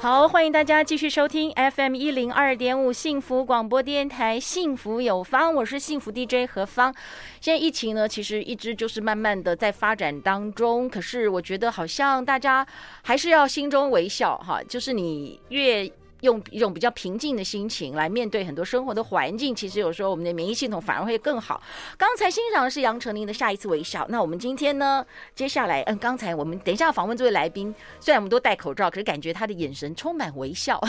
好，欢迎大家继续收听 FM 一零二点五幸福广播电台，幸福有方，我是幸福 DJ 何芳。现在疫情呢，其实一直就是慢慢的在发展当中，可是我觉得好像大家还是要心中微笑哈，就是你越。用一种比较平静的心情来面对很多生活的环境，其实有时候我们的免疫系统反而会更好。刚才欣赏的是杨丞琳的《下一次微笑》。那我们今天呢，接下来嗯，刚才我们等一下要访问这位来宾，虽然我们都戴口罩，可是感觉他的眼神充满微笑。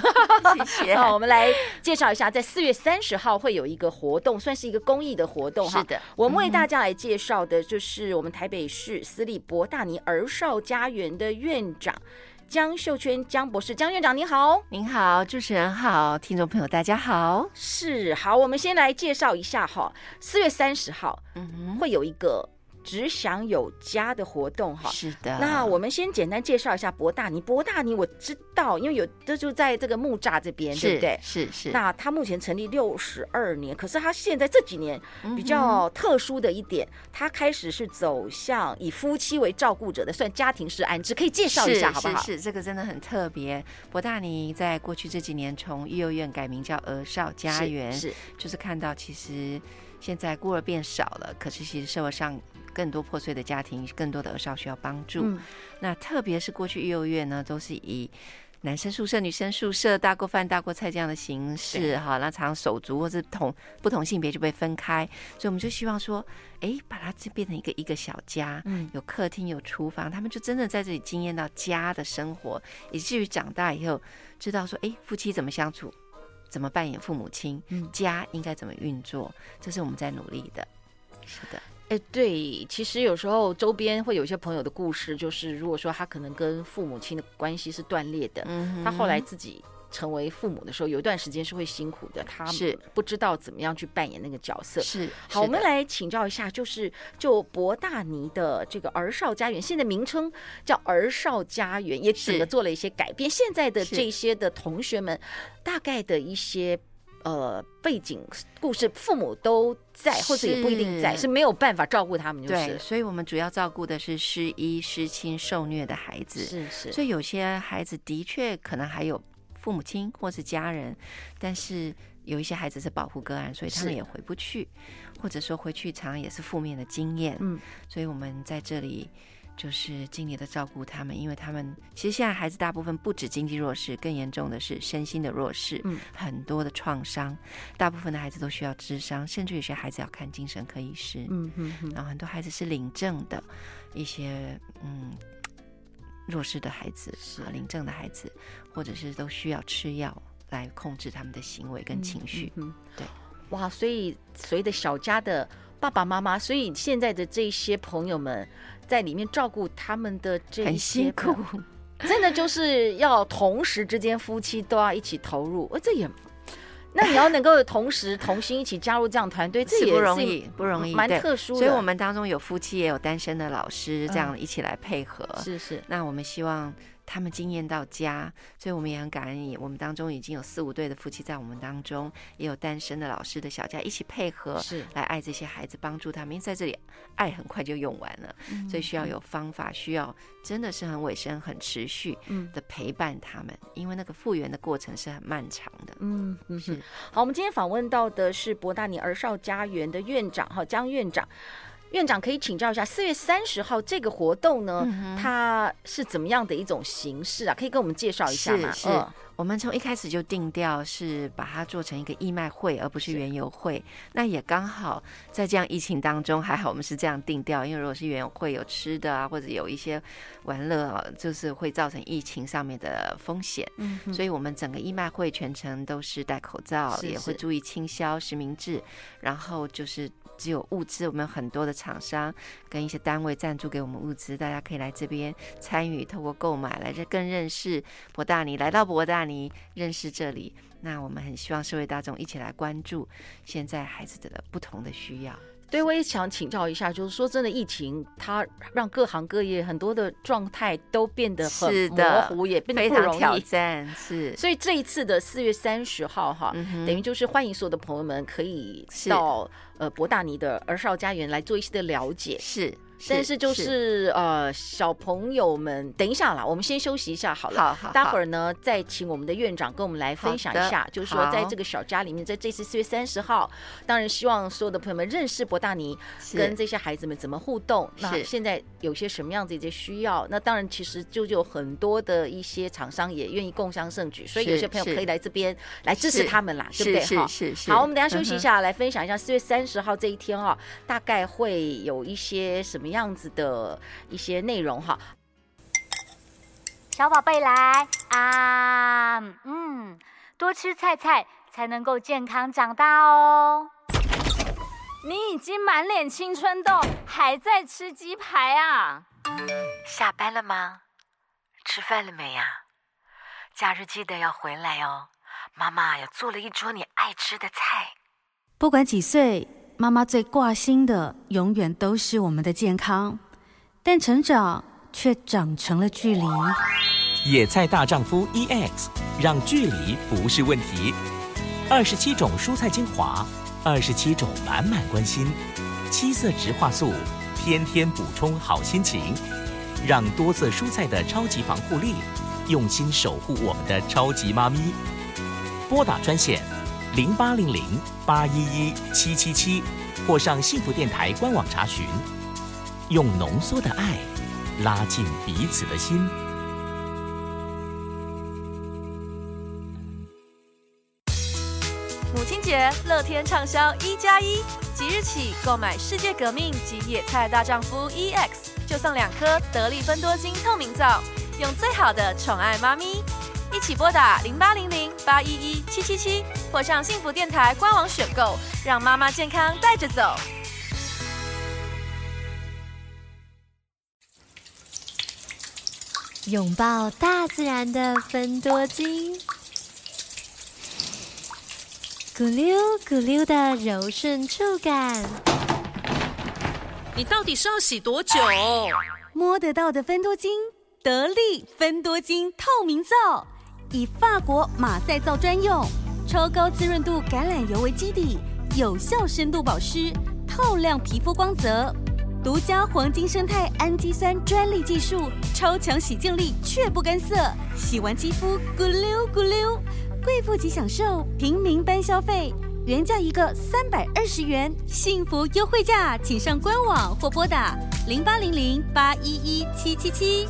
谢谢。好，我们来介绍一下，在四月三十号会有一个活动，算是一个公益的活动哈。是的，我们为大家来介绍的就是我们台北市私立博大尼儿少家园的院长。江秀娟，江博士，江院长，您好，您好，主持人好，听众朋友大家好，是好，我们先来介绍一下哈，四月三十号，嗯哼，会有一个。只想有家的活动哈，是的。那我们先简单介绍一下博大尼。博大尼我知道，因为有这就在这个木栅这边，对不对？是是。那他目前成立六十二年，可是他现在这几年比较特殊的一点，他开始是走向以夫妻为照顾者的，算家庭式安置，可以介绍一下好不好？是是，这个真的很特别。博大尼在过去这几年从育幼院改名叫儿少家园，是就是看到其实现在孤儿变少了，可是其实社会上。更多破碎的家庭，更多的儿少需要帮助。嗯、那特别是过去育幼院呢，都是以男生宿舍、女生宿舍、大锅饭、大锅菜这样的形式哈。那常常手足或是同不同性别就被分开，所以我们就希望说，哎，把它就变成一个一个小家，嗯，有客厅、有厨房，他们就真的在这里经验到家的生活，以至于长大以后知道说，哎，夫妻怎么相处，怎么扮演父母亲，嗯，家应该怎么运作，这是我们在努力的。是的。哎，对，其实有时候周边会有一些朋友的故事，就是如果说他可能跟父母亲的关系是断裂的，嗯，他后来自己成为父母的时候，有一段时间是会辛苦的，他是不知道怎么样去扮演那个角色。是，好，我们来请教一下，就是就博大尼的这个儿少家园，现在名称叫儿少家园，也整个做了一些改变。现在的这些的同学们，大概的一些。呃，背景故事，父母都在，或者也不一定在，是，是没有办法照顾他们，就是。对，所以我们主要照顾的是失依、失亲、受虐的孩子。是是。所以有些孩子的确可能还有父母亲或是家人，但是有一些孩子是保护个案，所以他们也回不去，或者说回去常常也是负面的经验。嗯，所以我们在这里。就是尽力的照顾他们，因为他们其实现在孩子大部分不止经济弱势，更严重的是身心的弱势，嗯，很多的创伤，大部分的孩子都需要智商，甚至有些孩子要看精神科医师，嗯嗯，然后很多孩子是领证的，一些嗯弱势的孩子是领证的孩子，或者是都需要吃药来控制他们的行为跟情绪，嗯，对，哇，所以随着小家的爸爸妈妈，所以现在的这些朋友们。在里面照顾他们的这些很辛苦，真的就是要同时之间夫妻都要一起投入。哎，这也，那你要能够同时同心一起加入这样团队，这也不容易，不容易，蛮特殊的。所以我们当中有夫妻，也有单身的老师，这样一起来配合。嗯、是是，那我们希望。他们惊艳到家，所以我们也很感恩。我们当中已经有四五对的夫妻在我们当中，也有单身的老师的小家一起配合，是来爱这些孩子，帮助他们。因为在这里，爱很快就用完了，嗯、所以需要有方法，需要真的是很委身、很持续的陪伴他们。嗯、因为那个复原的过程是很漫长的。嗯嗯，是。好，我们今天访问到的是博大尼儿少家园的院长哈，江院长。院长可以请教一下，四月三十号这个活动呢，嗯、它是怎么样的一种形式啊？可以跟我们介绍一下吗？是。是嗯我们从一开始就定调是把它做成一个义卖会，而不是原油会。那也刚好在这样疫情当中，还好我们是这样定调。因为如果是原油会有吃的啊，或者有一些玩乐啊，就是会造成疫情上面的风险。嗯，所以我们整个义卖会全程都是戴口罩，是是也会注意清消实名制，然后就是只有物资，我们有很多的厂商跟一些单位赞助给我们物资，大家可以来这边参与，透过购买来这更认识博大尼，来到博大尼认识这里。那我们很希望社会大众一起来关注现在孩子的不同的需要。对，我也想请教一下，就是说真的，疫情它让各行各业很多的状态都变得很模糊，也变得不容易。挑战是，所以这一次的四月三十号哈，嗯、等于就是欢迎所有的朋友们可以到呃博大尼的儿少家园来做一些的了解。是。但是就是，是呃，小朋友们，等一下啦，我们先休息一下好了。好，好，好，待会儿呢，再请我们的院长跟我们来分享一下，就是说，在这个小家里面，在这次四月三十号，当然希望所有的朋友们认识博大尼，跟这些孩子们怎么互动。那现在有些什么样子一些需要？那当然，其实就有很多的一些厂商也愿意共襄盛举，所以有些朋友可以来这边来支持他们啦，对不对？哈，是是。好，我们等一下休息一下，嗯、来分享一下四月三十号这一天啊，大概会有一些什么样子的一些内容哈，小宝贝来啊，嗯，多吃菜菜才能够健康长大哦。你已经满脸青春痘，还在吃鸡排啊？下班了吗？吃饭了没呀？假日记得要回来哦，妈妈又做了一桌你爱吃的菜。不管几岁。妈妈最挂心的，永远都是我们的健康，但成长却长成了距离。野菜大丈夫 EX，让距离不是问题。二十七种蔬菜精华，二十七种满满关心，七色植化素，天天补充好心情。让多色蔬菜的超级防护力，用心守护我们的超级妈咪。拨打专线。零八零零八一一七七七，或上幸福电台官网查询。用浓缩的爱拉近彼此的心。母亲节，乐天畅销一加一，即日起购买世界革命及野菜大丈夫 EX，就送两颗得力芬多精透明皂，用最好的宠爱妈咪。一起拨打零八零零八一一七七七，或上幸福电台官网选购，让妈妈健康带着走。拥抱大自然的芬多精，咕溜咕溜的柔顺触感。你到底是要洗多久？摸得到的芬多精，得力芬多精透明皂。以法国马赛皂专用，超高滋润度橄榄油为基底，有效深度保湿，透亮皮肤光泽。独家黄金生态氨基酸专利技术，超强洗净力却不干涩，洗完肌肤咕溜咕溜。贵妇级享受，平民般消费，原价一个三百二十元，幸福优惠价，请上官网或拨打零八零零八一一七七七。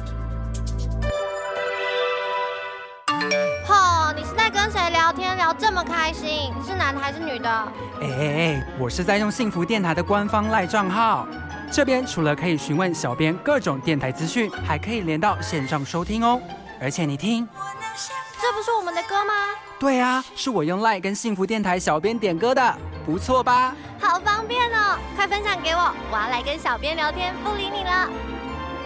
么开心，你是男的还是女的？哎哎哎，我是在用幸福电台的官方赖账号，这边除了可以询问小编各种电台资讯，还可以连到线上收听哦。而且你听，这不是我们的歌吗？对啊，是我用赖跟幸福电台小编点歌的，不错吧？好方便哦，快分享给我，我要来跟小编聊天，不理你了。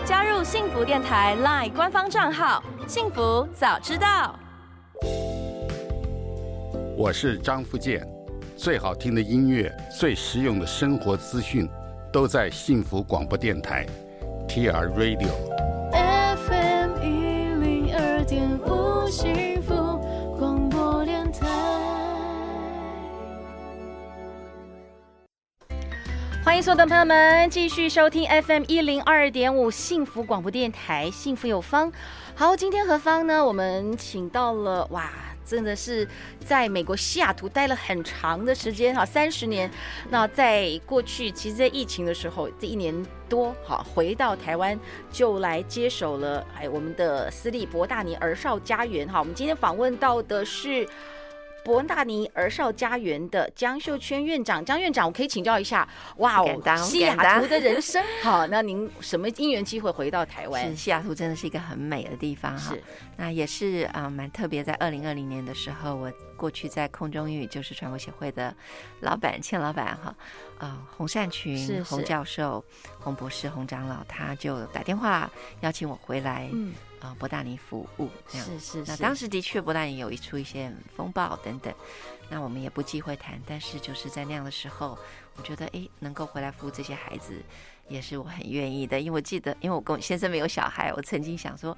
加入幸福电台赖官方账号，幸福早知道。我是张富建，最好听的音乐、最实用的生活资讯，都在幸福广播电台 TR Radio FM 一零二点五幸福广播电台。欢迎所有的朋友们继续收听 FM 一零二点五幸福广播电台，幸福有方。好，今天何方呢？我们请到了哇。真的是在美国西雅图待了很长的时间哈，三十年。那在过去，其实，在疫情的时候，这一年多，哈回到台湾就来接手了哎，我们的私立博大尼儿少家园哈。我们今天访问到的是伯大尼儿少家园的江秀圈院长，江院长，我可以请教一下，哇哦，西雅图的人生，好，那您什么因缘机会回到台湾？是西雅图真的是一个很美的地方哈，那也是啊，蛮特别。在二零二零年的时候，我过去在空中英语就是传播协会的老板，倩老板哈，啊，洪善群是是洪教授、洪博士、洪长老，他就打电话邀请我回来。嗯啊，博大尼服务这样是是，是。那当时的确博大尼有一出一些风暴等等，那我们也不忌讳谈。但是就是在那样的时候，我觉得哎，能够回来服务这些孩子，也是我很愿意的。因为我记得，因为我跟我先生没有小孩，我曾经想说。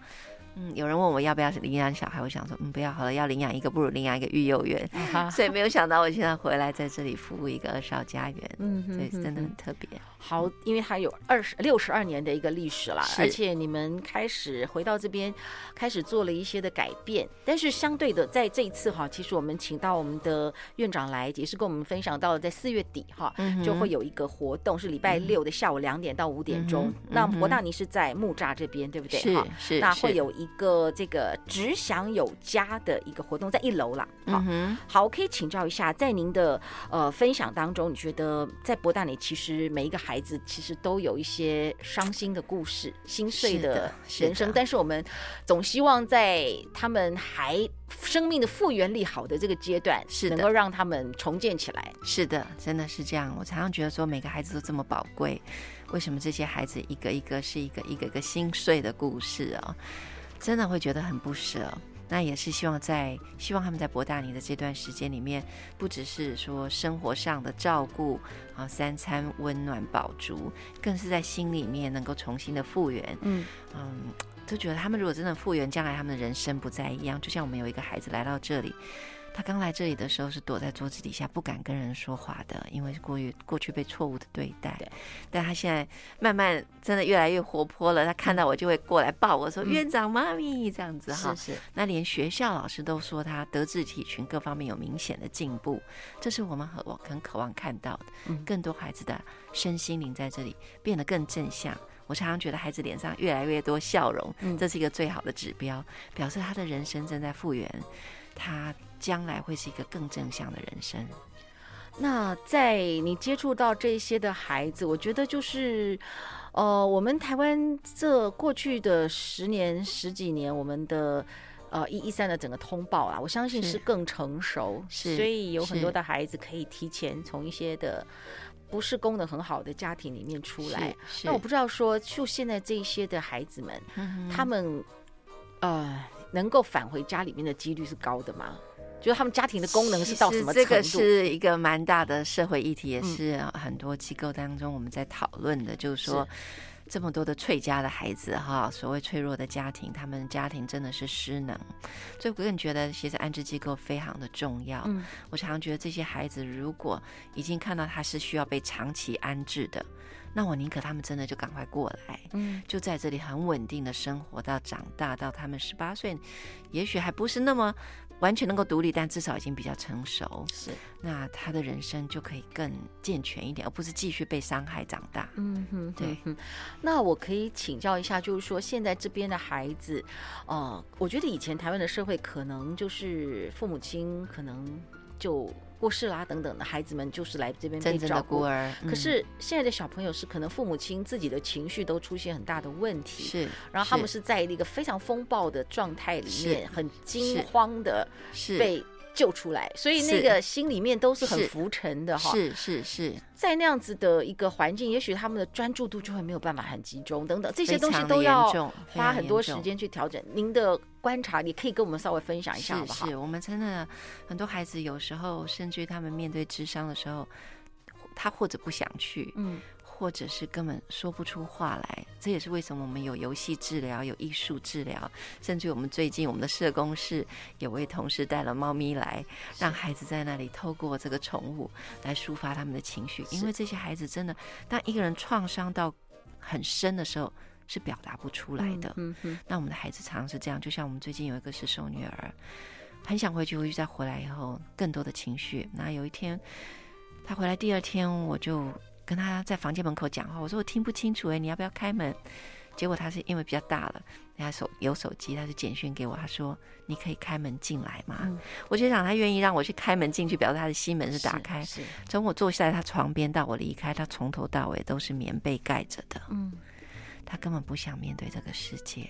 嗯，有人问我要不要领养小孩，我想说，嗯，不要好了，要领养一个不如领养一个育幼园，所以没有想到我现在回来在这里服务一个二少家园，嗯，所以真的很特别。好，因为它有二十六十二年的一个历史了，而且你们开始回到这边，开始做了一些的改变。但是相对的，在这一次哈，其实我们请到我们的院长来，也是跟我们分享到了，在四月底哈，就会有一个活动，是礼拜六的下午两点到五点钟。那博大尼是在木栅这边，对不对？是是，那会有一。个这个只想有家的一个活动，在一楼啦。好，嗯、好，我可以请教一下，在您的呃分享当中，你觉得在博大尼，其实每一个孩子其实都有一些伤心的故事、心碎的人生，是但是我们总希望在他们还生命的复原力好的这个阶段，是能够让他们重建起来。是的，真的是这样。我常常觉得说，每个孩子都这么宝贵，为什么这些孩子一个一个是一个一个一个心碎的故事啊、哦？真的会觉得很不舍，那也是希望在希望他们在博大尼的这段时间里面，不只是说生活上的照顾啊，三餐温暖饱足，更是在心里面能够重新的复原。嗯嗯，都觉得他们如果真的复原，将来他们的人生不再一样。就像我们有一个孩子来到这里。他刚来这里的时候是躲在桌子底下，不敢跟人说话的，因为过于过去被错误的对待。对，但他现在慢慢真的越来越活泼了。他看到我就会过来抱我说：“嗯、院长妈咪，这样子哈。”是是。那连学校老师都说他德智体群各方面有明显的进步，这是我们很很渴望看到的。嗯。更多孩子的身心灵在这里变得更正向。我常常觉得孩子脸上越来越多笑容，嗯、这是一个最好的指标，表示他的人生正在复原。他。将来会是一个更正向的人生。那在你接触到这些的孩子，我觉得就是，呃，我们台湾这过去的十年十几年，我们的呃一一三的整个通报啊，我相信是更成熟，是，所以有很多的孩子可以提前从一些的不是功能很好的家庭里面出来。那我不知道说，就现在这一些的孩子们，嗯、他们呃能够返回家里面的几率是高的吗？就是他们家庭的功能是到什么程度？这个是一个蛮大的社会议题，也是很多机构当中我们在讨论的。就是说，这么多的脆家的孩子，哈，所谓脆弱的家庭，他们家庭真的是失能。所以我个人觉得，其实安置机构非常的重要。我常常觉得，这些孩子如果已经看到他是需要被长期安置的，那我宁可他们真的就赶快过来，嗯，就在这里很稳定的生活到长大，到他们十八岁，也许还不是那么。完全能够独立，但至少已经比较成熟。是，那他的人生就可以更健全一点，而不是继续被伤害长大。嗯哼，对。那我可以请教一下，就是说现在这边的孩子，呃，我觉得以前台湾的社会可能就是父母亲可能就。过世啦，等等的孩子们就是来这边被照顾。孤儿，可是现在的小朋友是可能父母亲自己的情绪都出现很大的问题，是，然后他们是在一个非常风暴的状态里面，很惊慌的被。救出来，所以那个心里面都是很浮沉的哈。是是是，在那样子的一个环境，也许他们的专注度就会没有办法很集中，等等这些东西都要花很多时间去调整。您的观察，你可以跟我们稍微分享一下好不好？是，是我们真的很多孩子有时候，甚至于他们面对智商的时候，他或者不想去，嗯。或者是根本说不出话来，这也是为什么我们有游戏治疗、有艺术治疗，甚至我们最近我们的社工室有位同事带了猫咪来，让孩子在那里透过这个宠物来抒发他们的情绪。因为这些孩子真的，当一个人创伤到很深的时候，是表达不出来的。嗯嗯。那我们的孩子常常是这样，就像我们最近有一个是受虐儿，很想回去，回去再回来以后更多的情绪。那有一天他回来，第二天我就。跟他在房间门口讲话，我说我听不清楚哎，你要不要开门？结果他是因为比较大了，人家手有手机，他就简讯给我，他说：“你可以开门进来吗？”嗯、我就想他愿意让我去开门进去，表示他的心门是打开。是，从我坐下在他床边到我离开，他从头到尾都是棉被盖着的。嗯，他根本不想面对这个世界。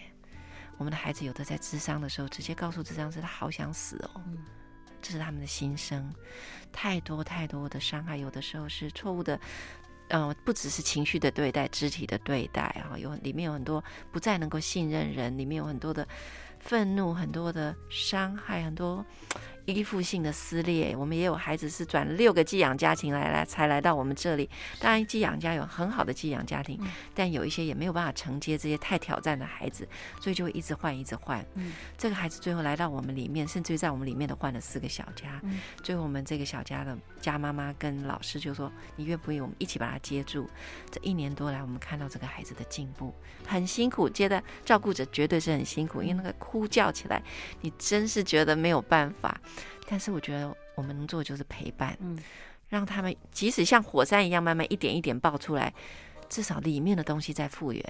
我们的孩子有的在智商的时候，直接告诉智商师他好想死哦。嗯，这是他们的心声，太多太多的伤害，有的时候是错误的。嗯、不只是情绪的对待，肢体的对待啊，有里面有很多不再能够信任人，里面有很多的愤怒，很多的伤害，很多。依附性的撕裂，我们也有孩子是转六个寄养家庭来来才来到我们这里。当然，寄养家有很好的寄养家庭，但有一些也没有办法承接这些太挑战的孩子，所以就会一直换，一直换。嗯，这个孩子最后来到我们里面，甚至于在我们里面都换了四个小家。嗯，最后我们这个小家的家妈妈跟老师就说：“你愿不愿意我们一起把他接住？”这一年多来，我们看到这个孩子的进步，很辛苦，接的照顾者绝对是很辛苦，因为那个哭叫起来，你真是觉得没有办法。但是我觉得我们能做的就是陪伴，嗯，让他们即使像火山一样慢慢一点一点爆出来，至少里面的东西在复原。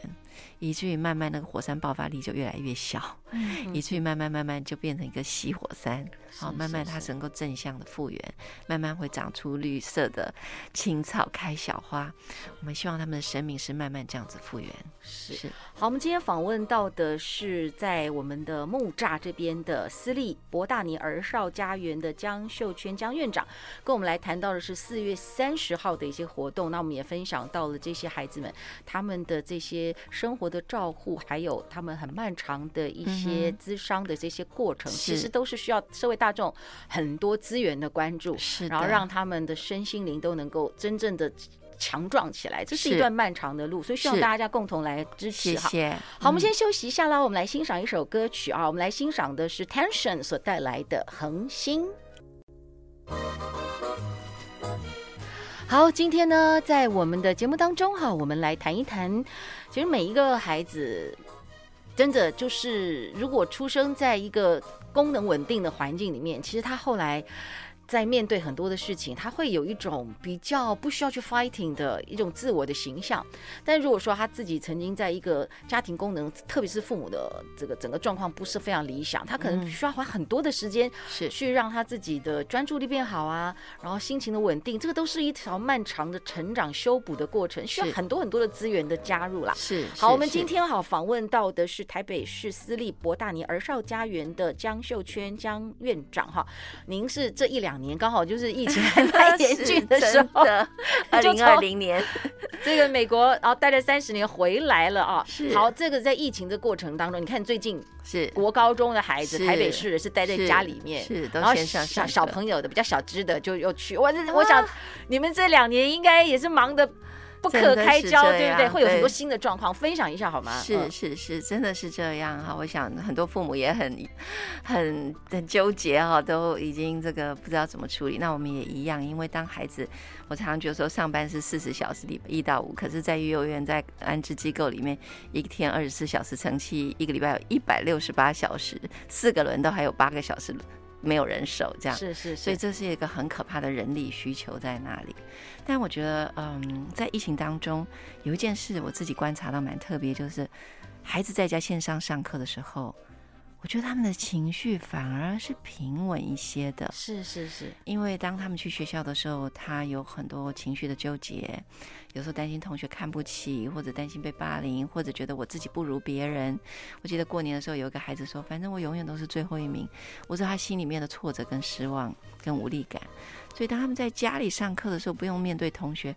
以至于慢慢那个火山爆发力就越来越小，嗯、以至于慢慢慢慢就变成一个熄火山，好，慢慢它是能够正向的复原，慢慢会长出绿色的青草，开小花。我们希望他们的生命是慢慢这样子复原。是，是好，我们今天访问到的是在我们的木栅这边的私立博大尼儿少家园的江秀娟江院长，跟我们来谈到的是四月三十号的一些活动。那我们也分享到了这些孩子们他们的这些生。活的照护，还有他们很漫长的一些咨商的这些过程，其实都是需要社会大众很多资源的关注，是，然后让他们的身心灵都能够真正的强壮起来。这是一段漫长的路，所以希望大家共同来支持。谢谢。好，我们先休息一下啦，我们来欣赏一首歌曲啊，我们来欣赏的是 Tension 所带来的恒星。好，今天呢，在我们的节目当中哈，我们来谈一谈，其实每一个孩子，真的就是如果出生在一个功能稳定的环境里面，其实他后来。在面对很多的事情，他会有一种比较不需要去 fighting 的一种自我的形象。但如果说他自己曾经在一个家庭功能，特别是父母的这个整个状况不是非常理想，他可能需要花很多的时间是去让他自己的专注力变好啊，然后心情的稳定，这个都是一条漫长的成长修补的过程，需要很多很多的资源的加入啦。是好，我们今天好访问到的是台北市私立博大尼儿少家园的江秀娟江院长哈，您是这一两。年刚好就是疫情 还蛮严峻的时候，二零二零年，这个美国然后待了三十年回来了啊。是好，这个在疫情的过程当中，你看最近是国高中的孩子，台北市的是待在家里面，是然后小小朋友的比较小只的就又去。我我想你们这两年应该也是忙的。不可开交，对不对？会有很多新的状况，分享一下好吗？是是是，真的是这样哈。我想很多父母也很很很纠结哈，都已经这个不知道怎么处理。那我们也一样，因为当孩子，我常常觉得说上班是四十小时里一到五，可是在幼儿园在安置机构里面，一天二十四小时乘七，一个礼拜有一百六十八小时，四个轮都还有八个小时。没有人手，这样是是，是，所以这是一个很可怕的人力需求在那里。但我觉得，嗯，在疫情当中，有一件事我自己观察到蛮特别，就是孩子在家线上上课的时候。我觉得他们的情绪反而是平稳一些的，是是是，因为当他们去学校的时候，他有很多情绪的纠结，有时候担心同学看不起，或者担心被霸凌，或者觉得我自己不如别人。我记得过年的时候，有一个孩子说：“反正我永远都是最后一名。”我知道他心里面的挫折跟失望跟无力感，所以当他们在家里上课的时候，不用面对同学，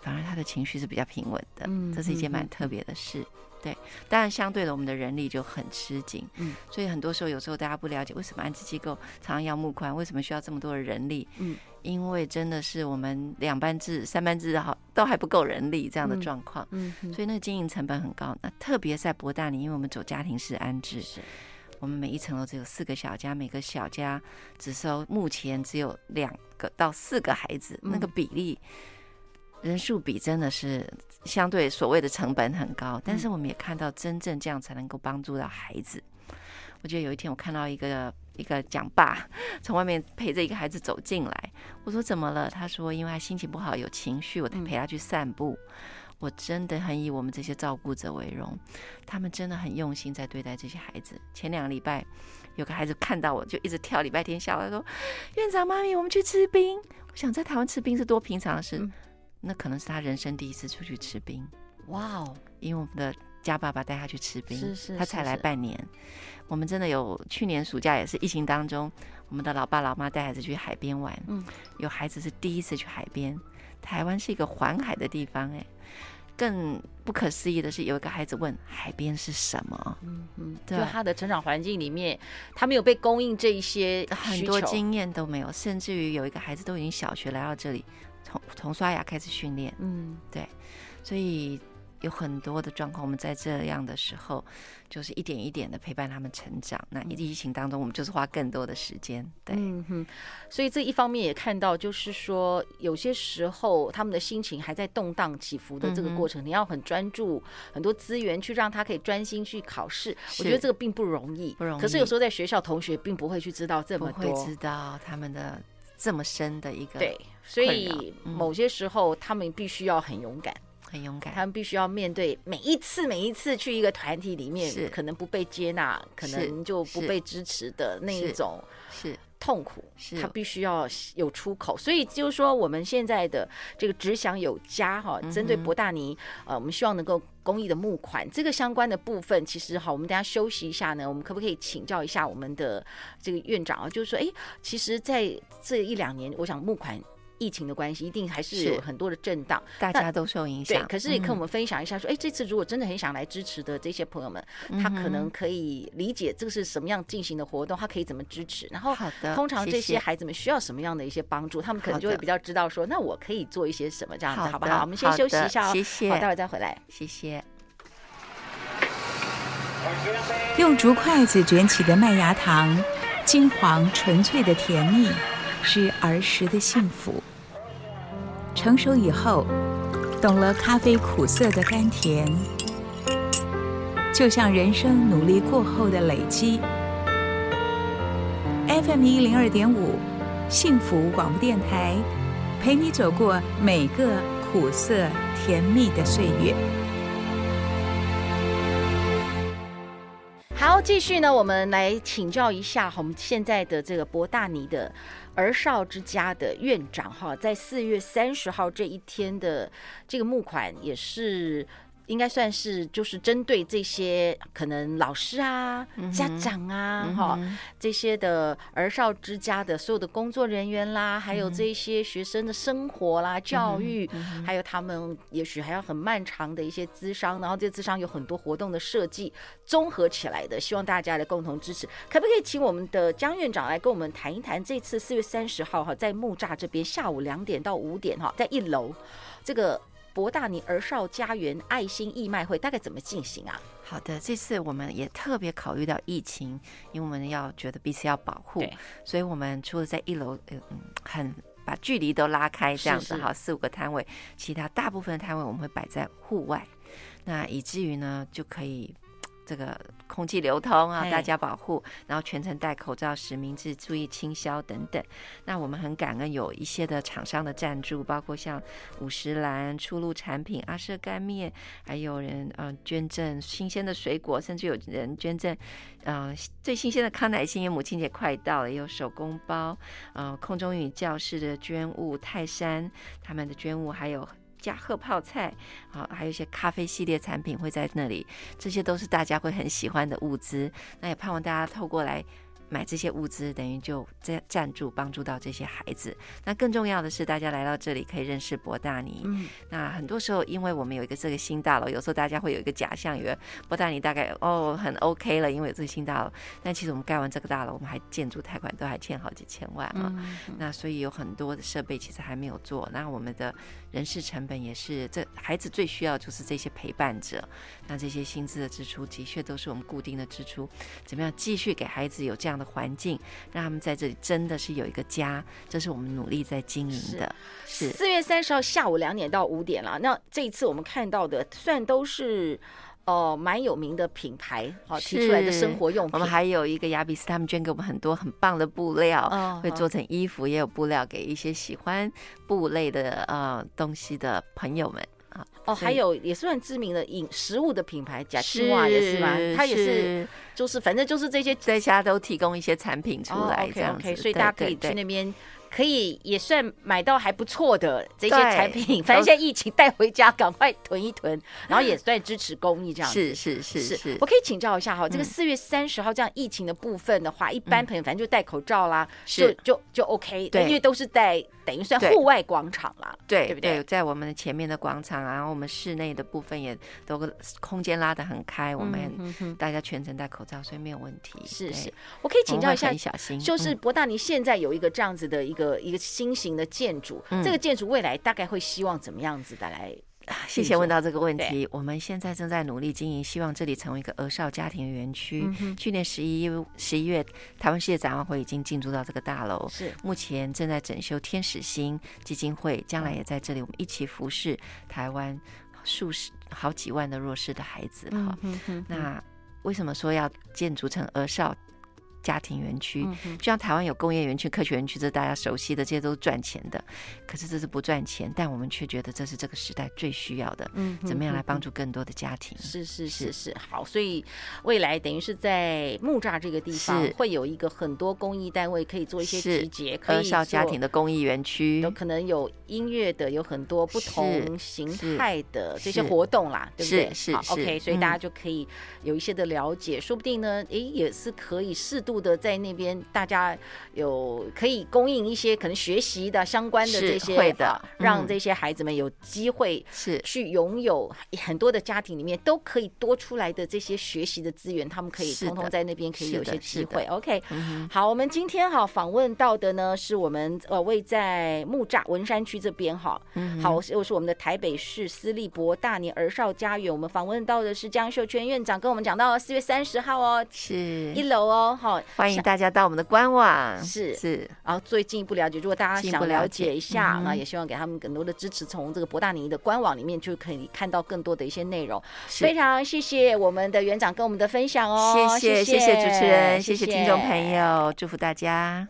反而他的情绪是比较平稳的。嗯，这是一件蛮特别的事。对，当然相对的，我们的人力就很吃紧，嗯，所以很多时候，有时候大家不了解为什么安置机构常常要募宽，为什么需要这么多的人力，嗯，因为真的是我们两班制、三班制好都还不够人力这样的状况，嗯，所以那个经营成本很高。那特别在博大里，因为我们走家庭式安置，是，我们每一层楼只有四个小家，每个小家只收目前只有两个到四个孩子，那个比例。人数比真的是相对所谓的成本很高，但是我们也看到真正这样才能够帮助到孩子。我记得有一天我看到一个一个讲爸从外面陪着一个孩子走进来，我说怎么了？他说因为他心情不好有情绪，我得陪他去散步。我真的很以我们这些照顾者为荣，他们真的很用心在对待这些孩子。前两个礼拜，有个孩子看到我就一直跳礼拜天笑，他说：“院长妈咪，我们去吃冰。”我想在台湾吃冰是多平常的事，嗯、那可能是他人生第一次出去吃冰。哇哦！因为我们的家爸爸带他去吃冰，是是，他才来半年。我们真的有去年暑假也是疫情当中，我们的老爸老妈带孩子去海边玩，嗯，有孩子是第一次去海边。台湾是一个环海的地方，哎，更不可思议的是，有一个孩子问海边是什么？嗯嗯，对，就他的成长环境里面，他没有被供应这一些很多经验都没有，甚至于有一个孩子都已经小学来到这里，从从刷牙开始训练，嗯，对，所以。有很多的状况，我们在这样的时候，就是一点一点的陪伴他们成长。那疫情当中，我们就是花更多的时间。对，嗯哼。所以这一方面也看到，就是说有些时候他们的心情还在动荡起伏的这个过程，嗯、你要很专注，很多资源去让他可以专心去考试。我觉得这个并不容易，不容易。可是有时候在学校，同学并不会去知道这么多，不会知道他们的这么深的一个对。所以某些时候，他们必须要很勇敢。很勇敢，他们必须要面对每一次、每一次去一个团体里面，可能不被接纳，可能就不被支持的那一种是痛苦。是，他必须要有出口。所以就是说，我们现在的这个只想有家哈，针对博大尼，呃，我们希望能够公益的募款这个相关的部分，其实哈，我们等下休息一下呢，我们可不可以请教一下我们的这个院长啊？就是说，哎，其实在这一两年，我想募款。疫情的关系，一定还是有很多的震荡，大家都受影响。对，可是也跟我们分享一下，说，哎、嗯，这次如果真的很想来支持的这些朋友们，嗯、他可能可以理解这个是什么样进行的活动，他可以怎么支持。然后，好的，通常这些孩子们需要什么样的一些帮助，他们可能就会比较知道说，那我可以做一些什么这样子，好，好不好？我们先休息一下哦，谢谢，好，待会再回来，谢谢。用竹筷子卷起的麦芽糖，金黄纯粹的甜蜜。是儿时的幸福。成熟以后，懂了咖啡苦涩的甘甜，就像人生努力过后的累积。FM 一零二点五，幸福广播电台，陪你走过每个苦涩甜蜜的岁月。继续呢，我们来请教一下我们现在的这个博大尼的。儿少之家的院长哈，在四月三十号这一天的这个募款也是。应该算是就是针对这些可能老师啊、嗯、家长啊、哈、嗯、这些的儿少之家的所有的工作人员啦，嗯、还有这些学生的生活啦、嗯、教育，嗯、还有他们也许还要很漫长的一些资商，然后这资商有很多活动的设计综合起来的，希望大家来共同支持。可不可以请我们的江院长来跟我们谈一谈这次四月三十号哈，在木栅这边下午两点到五点哈，在一楼这个。博大尼儿少家园爱心义卖会大概怎么进行啊？好的，这次我们也特别考虑到疫情，因为我们要觉得彼此要保护，所以我们除了在一楼，嗯，很把距离都拉开这样子，好，四五个摊位，其他大部分的摊位我们会摆在户外，那以至于呢就可以。这个空气流通啊，大家保护，然后全程戴口罩、实名制、注意清消等等。那我们很感恩有一些的厂商的赞助，包括像五十岚、初鹿产品、阿舍干面，还有人嗯、呃、捐赠新鲜的水果，甚至有人捐赠嗯、呃、最新鲜的康乃馨，因为母亲节快到了，也有手工包，嗯、呃，空中英语教室的捐物，泰山他们的捐物，还有。加贺泡菜，啊，还有一些咖啡系列产品会在那里，这些都是大家会很喜欢的物资。那也盼望大家透过来。买这些物资，等于就赞赞助帮助到这些孩子。那更重要的是，大家来到这里可以认识博大尼。嗯，那很多时候，因为我们有一个这个新大楼，有时候大家会有一个假象，以为博大尼大概哦很 OK 了，因为有这个新大楼。但其实我们盖完这个大楼，我们还建筑贷款都还欠好几千万啊。嗯，那所以有很多的设备其实还没有做。那我们的人事成本也是，这孩子最需要就是这些陪伴者。那这些薪资的支出的确都是我们固定的支出。怎么样继续给孩子有这样的环境，让他们在这里真的是有一个家，这是我们努力在经营的。是四月三十号下午两点到五点了。那这一次我们看到的，算都是呃蛮有名的品牌，好提出来的生活用品。我们还有一个雅比斯，他们捐给我们很多很棒的布料，哦、会做成衣服，也有布料给一些喜欢布类的呃东西的朋友们。啊。哦，还有也算知名的饮食物的品牌，假青蛙也是吗？它也是，就是反正就是这些在家都提供一些产品出来这样子，哦、OK OK，所以大家可以去那边。可以也算买到还不错的这些产品，反正现在疫情带回家，赶快囤一囤，然后也算支持公益这样子。是是是是，是，我可以请教一下哈，嗯、这个四月三十号这样疫情的部分的话，一般朋友反正就戴口罩啦，嗯、就就就 OK，对，因为都是在等于算户外广场啦，对对不对，对？在我们的前面的广场啊，然后我们室内的部分也都空间拉得很开，我们大家全程戴口罩，所以没有问题。是是，我可以请教一下，小心，就是博大你现在有一个这样子的一个一个新型的建筑，嗯、这个建筑未来大概会希望怎么样子的来？谢谢问到这个问题。我们现在正在努力经营，希望这里成为一个儿少家庭园区。嗯、去年十一十一月，台湾世界展望会已经进驻到这个大楼，是目前正在整修天使星基金会，将来也在这里，我们一起服侍台湾数十好几万的弱势的孩子。哈、嗯，那为什么说要建筑成儿少？家庭园区，就像台湾有工业园区、科学园区，这是大家熟悉的，这些都是赚钱的。可是这是不赚钱，但我们却觉得这是这个时代最需要的。嗯，怎么样来帮助更多的家庭？是是是是，好。所以未来等于是在木栅这个地方，会有一个很多公益单位可以做一些集结，可以儿少家庭的公益园区，有可能有音乐的，有很多不同形态的这些活动啦，对不对？是是 OK，所以大家就可以有一些的了解，说不定呢，哎，也是可以适度的在那边，大家有可以供应一些可能学习的相关的这些，会的，让这些孩子们有机会是。去拥有很多的家庭里面都可以多出来的这些学习的资源，他们可以通通在那边可以有些机会。OK，好，我们今天哈访问到的呢是我们呃位在木栅文山区这边哈，嗯好，又是我们的台北市私立博大年儿少家园，我们访问到的是江秀娟院长，跟我们讲到四月三十号哦，是。一楼哦，好，欢迎。大家到我们的官网是是，然后最进一步了解，如果大家想了解一下，那也希望给他们更多的支持。从这个博大尼的官网里面就可以看到更多的一些内容。非常谢谢我们的园长跟我们的分享哦，谢谢谢谢主持人，谢谢听众朋友，祝福大家。